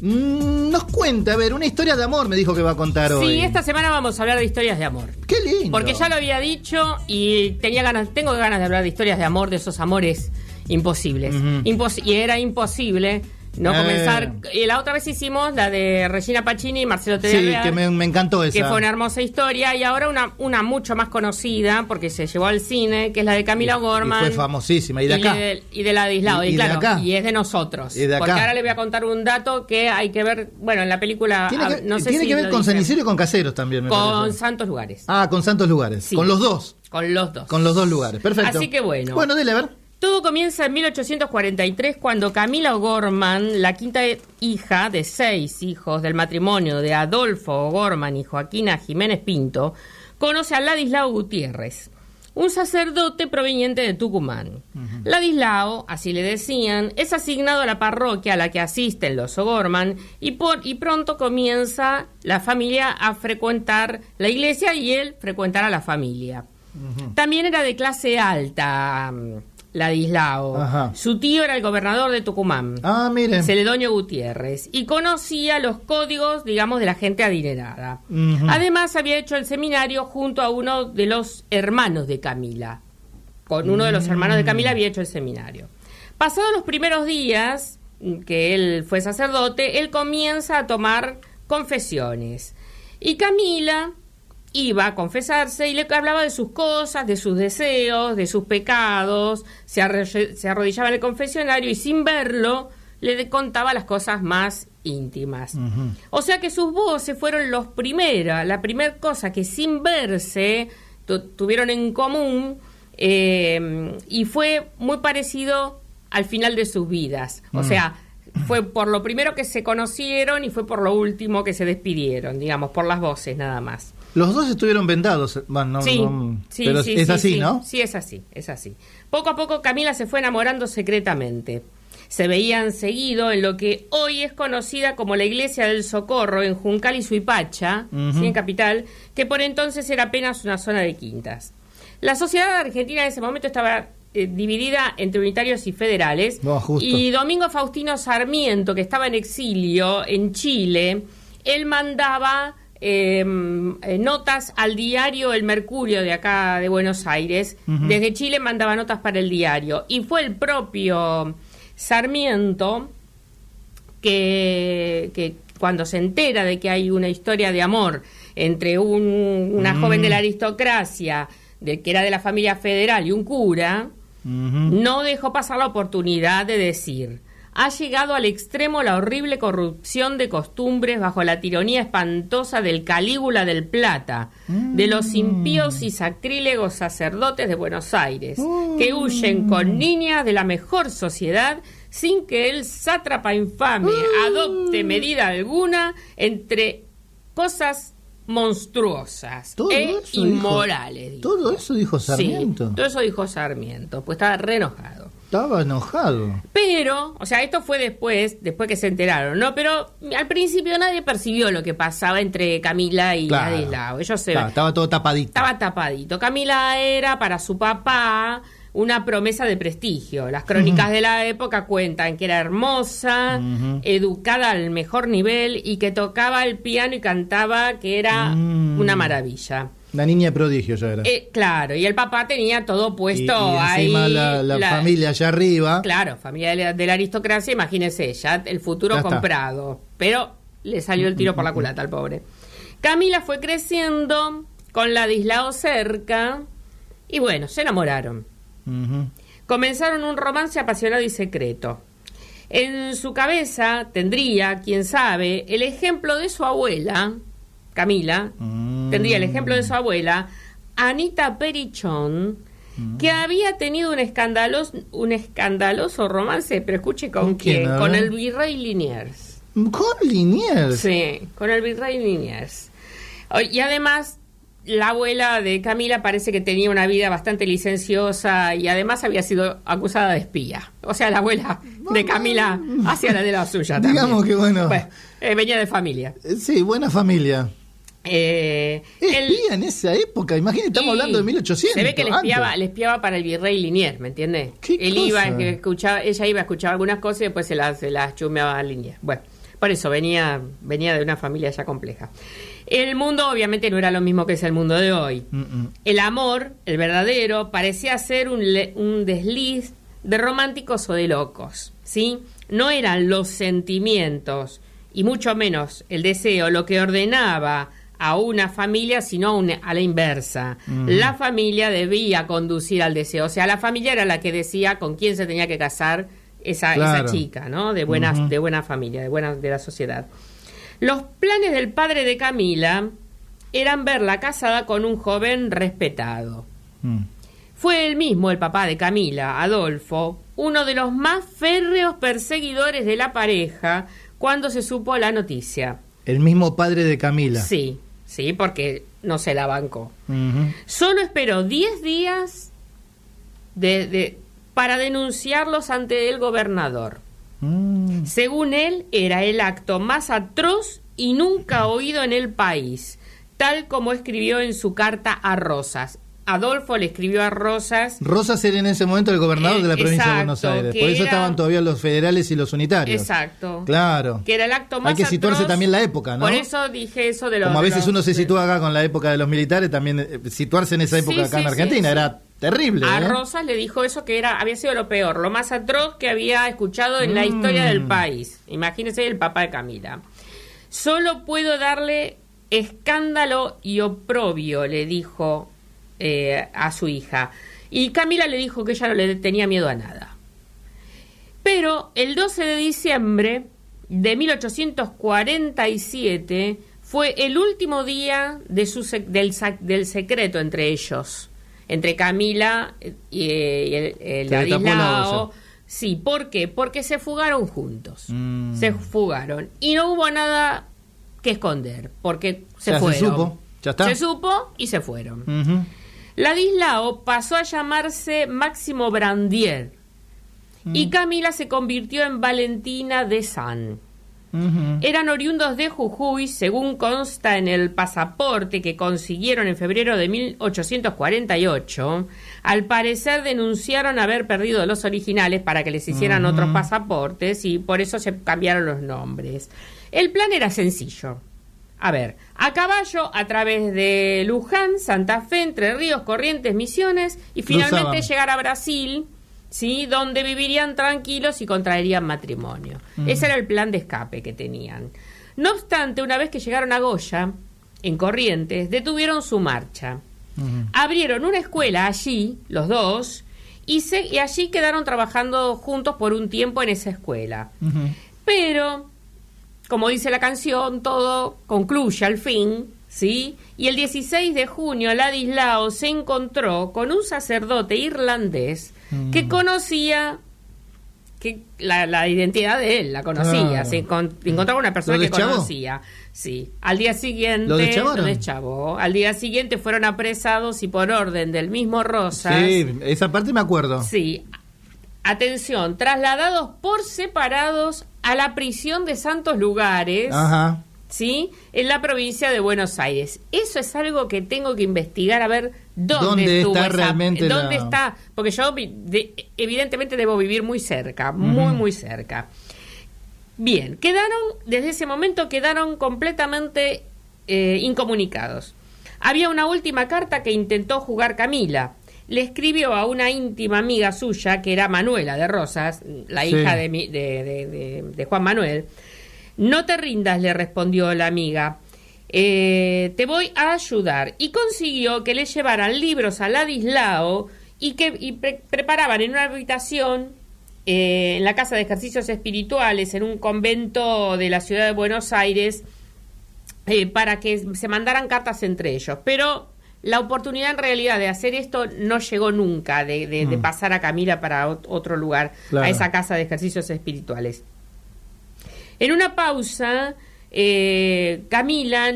Mm, nos cuenta, a ver, una historia de amor me dijo que va a contar hoy. Sí, esta semana vamos a hablar de historias de amor. Qué lindo. Porque ya lo había dicho y tenía ganas, tengo ganas de hablar de historias de amor, de esos amores imposibles. Impos- y era imposible no Eh. comenzar. Y la otra vez hicimos la de Regina Pacini y Marcelo Sí, Tedesco. que me, me encantó esa. que fue una hermosa historia y ahora una, una mucho más conocida porque se llevó al cine, que es la de Camila Y- y Gorman. fue famosísima. Y de acá. de, y de Ladislao, Y- y, y de claro, acá. y es de nosotros. Y de acá. Porque ahora le voy a contar un dato que hay que ver, bueno, en la película Tiene ah, que, no sé tiene si que ver con Isidro y con Caseros también, me con parece. Santos Lugares. Ah, con Santos Lugares. Sí. Con los dos. Con los dos. Con los dos lugares. Perfecto. Así que bueno. Bueno, dele a ver. Todo comienza en 1843 cuando Camila O'Gorman, la quinta hija de seis hijos del matrimonio de Adolfo O'Gorman y Joaquina Jiménez Pinto, conoce a Ladislao Gutiérrez, un sacerdote proveniente de Tucumán. Ladislao, así le decían, es asignado a la parroquia a la que asisten los O'Gorman y, por, y pronto comienza la familia a frecuentar la iglesia y él frecuentar a la familia. También era de clase alta, mm, Ladislao. Ajá. Su tío era el gobernador de Tucumán, Ah, miren. Celedonio Gutiérrez, y conocía los códigos, digamos, de la gente adinerada. Además, había hecho el seminario junto a uno de los hermanos de Camila. Con uno de los hermanos de Camila había hecho el seminario. Pasados los primeros días mm, que él fue sacerdote, él comienza a tomar confesiones. Y Camila iba a confesarse y le hablaba de sus cosas, de sus deseos, de sus pecados, se, arrodillaba en el confesionario y sin verlo le contaba las cosas más íntimas. O sea que sus voces fueron los primeras, la primera cosa que sin verse tu- tuvieron en común eh, y fue muy parecido al final de sus vidas. O Mm. sea, fue por lo primero que se conocieron y fue por lo último que se despidieron, digamos, por las voces nada más. Los dos estuvieron vendados. Bueno, no, Sí, no- sí, pero sí, es sí, así, sí. ¿no? Sí, es así, es así. Poco a poco Camila se fue enamorando secretamente. Se veían seguido en lo que hoy es conocida como la Iglesia del Socorro en Juncal y Suipacha, Ujú. ¿sí, en Capital, que por entonces era apenas una zona de quintas. La sociedad argentina en ese momento estaba eh, dividida entre unitarios y federales. No, justo. Y Domingo Faustino Sarmiento, que estaba en exilio en Chile, él mandaba eh, eh, notas al diario El Mercurio de acá de Buenos Aires. Desde Chile mandaba notas para el diario. Y fue el propio Sarmiento que, que cuando se entera de que hay una historia de amor entre un- una Mm. joven de la aristocracia, de, que era de la familia federal, y un cura, no dejó pasar la oportunidad de decir, ha llegado al extremo la horrible corrupción de costumbres bajo la tiranía espantosa del Calígula del Plata, de los impíos y sacrílegos sacerdotes de Buenos Aires, que huyen con niñas de la mejor sociedad sin que el sátrapa infame adopte medida alguna entre cosas monstruosas Todo e eso inmorales. dijo. Todo eso dijo Sarmiento. Sí, todo eso dijo Sarmiento, pues estaba re enojado. Estaba enojado. Pero, o sea, esto fue después, después que se enteraron, ¿no? Pero al principio nadie percibió lo que pasaba entre Camila y Claro. Ladislao. Ellos se Claro, estaba todo tapadito. estaba tapadito. Camila era para su papá una promesa de prestigio. Las crónicas de la época cuentan que era hermosa, educada al mejor nivel y que tocaba el piano y cantaba que era Mm. una maravilla. La niña prodigio ya era. Eh, claro, y el papá tenía todo y, puesto y ahí. encima la, la la- familia allá arriba. Claro, familia de la, de la aristocracia, imagínese, ya el futuro Ya comprado. Pero le salió el tiro por la culata al pobre. Camila fue creciendo con Ladislao cerca y bueno, se enamoraron. Comenzaron un romance apasionado y secreto. En su cabeza tendría, quién sabe, el ejemplo de su abuela, Camila, Mm. Tendría el ejemplo de su abuela, Anita Perichón, Mm. que había tenido un escandaloso, un escandaloso romance, pero escuche con, ¿Con quién, con el virrey Liniers. Con Liniers. Sí, con el virrey Liniers. Y además, la abuela de Camila parece que tenía una vida bastante licenciosa y además había sido acusada de espía. O sea, la abuela de Camila hacía la de la suya. también. Digamos que bueno. eh, venía de familia. Sí, buena familia. Eh, él- Espía en esa época, imagínate, estamos hablando de 1800. Se ve que le espiaba, le espiaba para el virrey Liniers, ¿me entiendes? ¿Qué Él cosa? iba, escuchaba, ella iba a escuchar algunas cosas y después se las, se las chumeaba a Liniers. Bueno, Por eso venía, venía de una familia ya compleja. El mundo obviamente no era lo mismo que es el mundo de hoy. Mm, mm. El amor, el verdadero, parecía ser un, le- un desliz de románticos o de locos, ¿sí? No eran los sentimientos y mucho menos el deseo lo que ordenaba a una familia, sino una- a la inversa. La familia debía conducir al deseo, o sea, la familia era la que decía con quién se tenía que casar esa, esa chica, ¿no? De buena, Ujú. de buena familia, de buena de la sociedad. Los planes del padre de Camila eran verla casada con un joven respetado. Mm. Fue él mismo, el papá de Camila, Adolfo, uno de los más férreos perseguidores de la pareja cuando se supo la noticia. El mismo padre de Camila. Sí, sí, porque no se la bancó. Solo esperó 10 días de- de- para denunciarlos ante el gobernador. Mm. Según él, era el acto más atroz y nunca oído en el país, tal como escribió en su carta a Rosas. Adolfo le escribió a Rosas Rosas era en ese momento el gobernador Eh, de la provincia de Buenos Aires. Por eso era- estaban todavía los federales y los unitarios. Exacto. Claro. que era el acto más Hay que situarse también la época, ¿no? Por eso dije eso de los Como a veces los- uno se sitúa acá con la época de los militares, también eh, situarse en esa Sí, época acá sí, en Argentina sí. era terrible. A ¿eh? Rosas le dijo eso que era había sido lo peor, lo más atroz que había escuchado en la Mm. historia del país. Imagínese el papá de Camila. Solo puedo darle escándalo y oprobio, le dijo eh, a su hija. Y Camila le dijo que ella no le tenía miedo a nada. Pero el 12 de diciembre de 1847 fue el último día de su sec- del, sac- del secreto entre ellos, entre Camila y, eh, y el, el. Sí, ¿por qué? Porque se fugaron juntos. Mm. Se fugaron. Y no hubo nada que esconder, porque se Ya se fueron. supo, ya está. Se supo y se fueron. Ladislao pasó a llamarse Máximo Brandier Mm. y Camila se convirtió en Valentina de San. Eran oriundos de Jujuy, según consta en el pasaporte que consiguieron en febrero de 1848. Al parecer denunciaron haber perdido los originales para que les hicieran otros pasaportes y por eso se cambiaron los nombres. El plan era sencillo. A ver, a caballo a través de Luján, Santa Fe, Entre Ríos, Corrientes, Misiones y finalmente llegar a Brasil, ¿sí? donde vivirían tranquilos y contraerían matrimonio. Ese era el plan de escape que tenían. No obstante, una vez que llegaron a Goya, en Corrientes, detuvieron su marcha. Ujú. Abrieron una escuela allí, los dos, y, se- y allí quedaron trabajando juntos por un tiempo en esa escuela. Ujú. Pero, como dice la canción, todo concluye al fin, ¿sí? Y el 16 de junio Ladislao se encontró con un sacerdote irlandés Mm. que conocía que la, la identidad de él, la conocía, Claro. se encon- encontraba una persona ¿Lo que conocía. Sí, al día siguiente ¿Lo deschavó. Al día siguiente fueron apresados y por orden del mismo Rosas Sí, esa parte me acuerdo. Sí. Atención, trasladados por separados a la prisión de Santos Lugares, Ajá. ¿sí? En la provincia de Buenos Aires. Eso es algo que tengo que investigar a ver dónde, ¿Dónde estuvo está esa- realmente dónde la- está, porque yo vi- de- evidentemente debo vivir muy cerca, muy muy cerca. Bien, quedaron desde ese momento quedaron completamente eh, incomunicados. Había una última carta que intentó jugar Camila. Le escribió a una íntima amiga suya, que era Manuela de Rosas, la Sí. hija de, mi- de- de- Juan Manuel. No te rindas, le respondió la amiga. Eh, te voy a ayudar. Y consiguió que le llevaran libros a Ladislao y que y pre- preparaban en una habitación eh, en la Casa de Ejercicios Espirituales, en un convento de la ciudad de Buenos Aires, eh, para que se mandaran cartas entre ellos. Pero la oportunidad en realidad de hacer esto no llegó nunca, de, de- de Mm. pasar a Camila para ot- otro lugar, Claro. a esa Casa de Ejercicios Espirituales. En una pausa, eh, Camila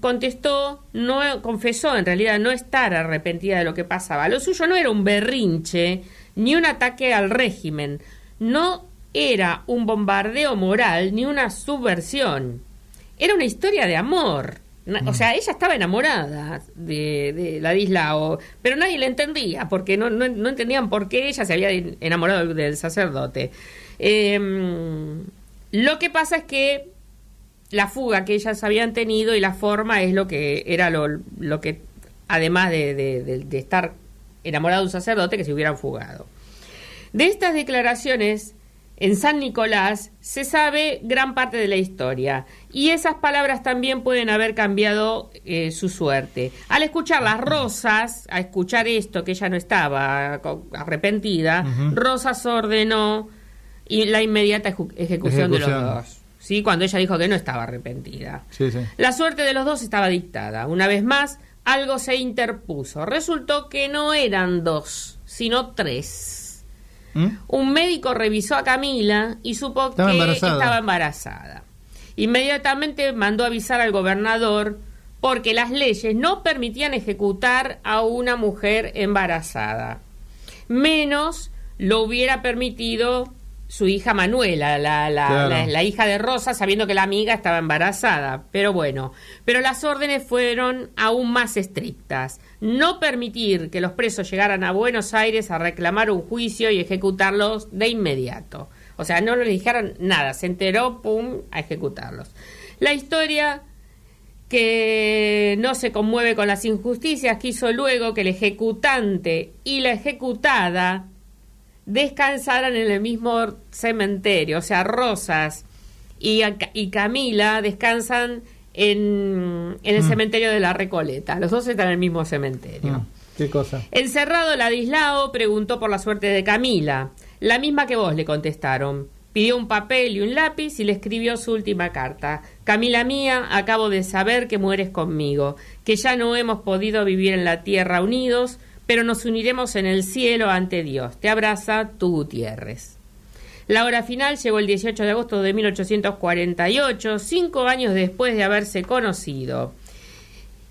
contestó, no confesó en realidad no estar arrepentida de lo que pasaba. Lo suyo no era un berrinche ni un ataque al régimen, no era un bombardeo moral ni una subversión. Era una historia de amor. O sea, ella estaba enamorada de, de Ladislao, pero nadie la entendía, porque no, no, no entendían por qué ella se había enamorado del, sacerdote. Eh, lo que pasa es que la fuga que ellas habían tenido y la forma es lo que era lo, lo que, además de, de- de- de estar enamorado de un sacerdote, que se hubieran fugado. De estas declaraciones, en San Nicolás se sabe gran parte de la historia y esas palabras también pueden haber cambiado eh, su suerte. Al escuchar las Rosas, a escuchar esto, que ella no estaba arrepentida. Rosas ordenó y la inmediata eju- ejecución, de Ejecución. los dos. ¿sí? Cuando ella dijo que no estaba arrepentida. Sí, sí. La suerte de los dos estaba dictada. Una vez más, algo se interpuso. Resultó que no eran dos, sino tres. ¿Mm? Un médico revisó a Camila y supo Estaba que embarazada. estaba embarazada. Inmediatamente mandó avisar al gobernador porque las leyes no permitían ejecutar a una mujer embarazada. Menos lo hubiera permitido su hija Manuela, la, la- Claro. la- la hija de Rosa, sabiendo que la amiga estaba embarazada. Pero bueno, pero las órdenes fueron aún más estrictas. No permitir que los presos llegaran a Buenos Aires a reclamar un juicio y ejecutarlos de inmediato. O sea, no le dijeron nada, se enteró, pum, a ejecutarlos. La historia que no se conmueve con las injusticias quiso luego que el ejecutante y la ejecutada descansaran en el mismo cementerio. O sea, Rosas y, Ca- y Camila descansan en, en el Mm. cementerio de la Recoleta. Los dos están en el mismo cementerio. Mm, ¿Qué cosa? Encerrado Ladislao preguntó por la suerte de Camila, la misma que vos le contestaron. Pidió un papel y un lápiz y le escribió su última carta. Camila mía, acabo de saber que mueres conmigo, que ya no hemos podido vivir en la tierra unidos, pero nos uniremos en el cielo ante Dios. Te abraza tu Gutiérrez. La hora final llegó el 18 de agosto de 1848, cinco años después de haberse conocido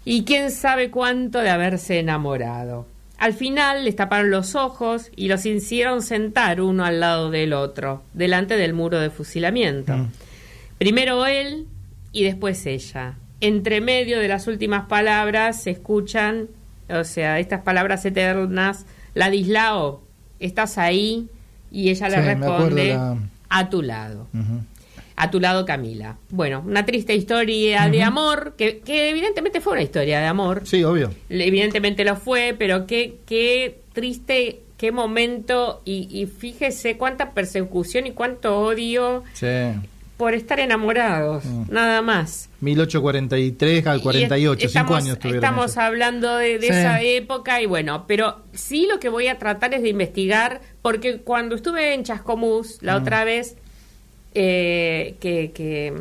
y quién sabe cuánto de haberse enamorado. Al final les taparon los ojos y los hicieron sentar uno al lado del otro, delante del muro de fusilamiento. Mm. Primero él y después ella. Entre medio de las últimas palabras se escuchan, o sea, estas palabras eternas, Ladislao, ¿estás ahí? Y ella le Sí, responde, la- a tu lado a tu lado Camila. Bueno, una triste historia de amor, que, que evidentemente fue una historia de amor, Sí, obvio. evidentemente lo fue, pero qué, qué triste, qué momento, y, y fíjese cuánta persecución y cuánto odio Sí. Por estar enamorados, Mm. nada más. 1843 al Y 48, est- cinco estamos, años tuvieron Estamos hablando de, de Sí. esa época y bueno, pero sí lo que voy a tratar es de investigar, porque cuando estuve en Chascomús la Mm. otra vez, eh, que, que,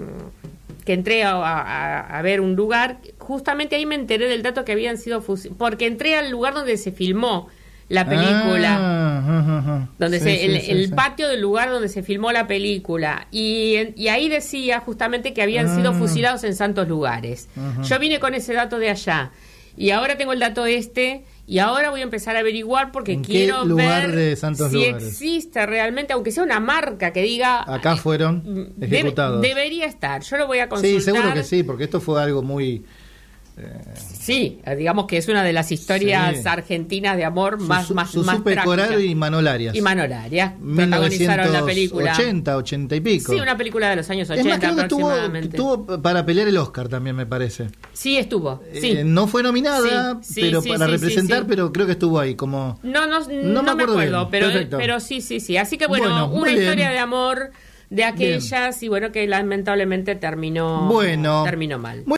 que entré a, a- a ver un lugar, justamente ahí me enteré del dato que habían sido fusi- porque entré al lugar donde se filmó la película Ah. Donde Sí, se, sí, el, sí, el sí. patio del lugar donde se filmó la película y, y ahí decía justamente que habían Ah. sido fusilados en santos lugares. Yo vine con ese dato de allá y ahora tengo el dato este y ahora voy a empezar a averiguar porque ¿En qué quiero lugar ver de santos si lugares? existe realmente, aunque sea una marca que diga Acá fueron Mm, ejecutados. debería estar. Yo lo voy a consultar. sí, seguro que sí, porque esto fue algo muy... Sí, eh, digamos que es una de las historias Sí. argentinas de amor más Su- más Susupe más y Manolarias. y Manolarias protagonizaron la película. 1980, 80 y pico. Sí, una película de los años es 80 más, creo que tuvo, aproximadamente. tuvo para pelear el Oscar también, me parece. Sí, estuvo. Sí. Eh, no fue nominada, Sí, sí, pero sí, para sí, representar, sí, sí. pero creo que estuvo ahí como... No, no, no, me me acuerdo pero, Perfecto. pero sí, sí, sí. Así que bueno, una bien. historia de amor de aquellas y bueno, que lamentablemente terminó, Bueno. terminó mal. Muy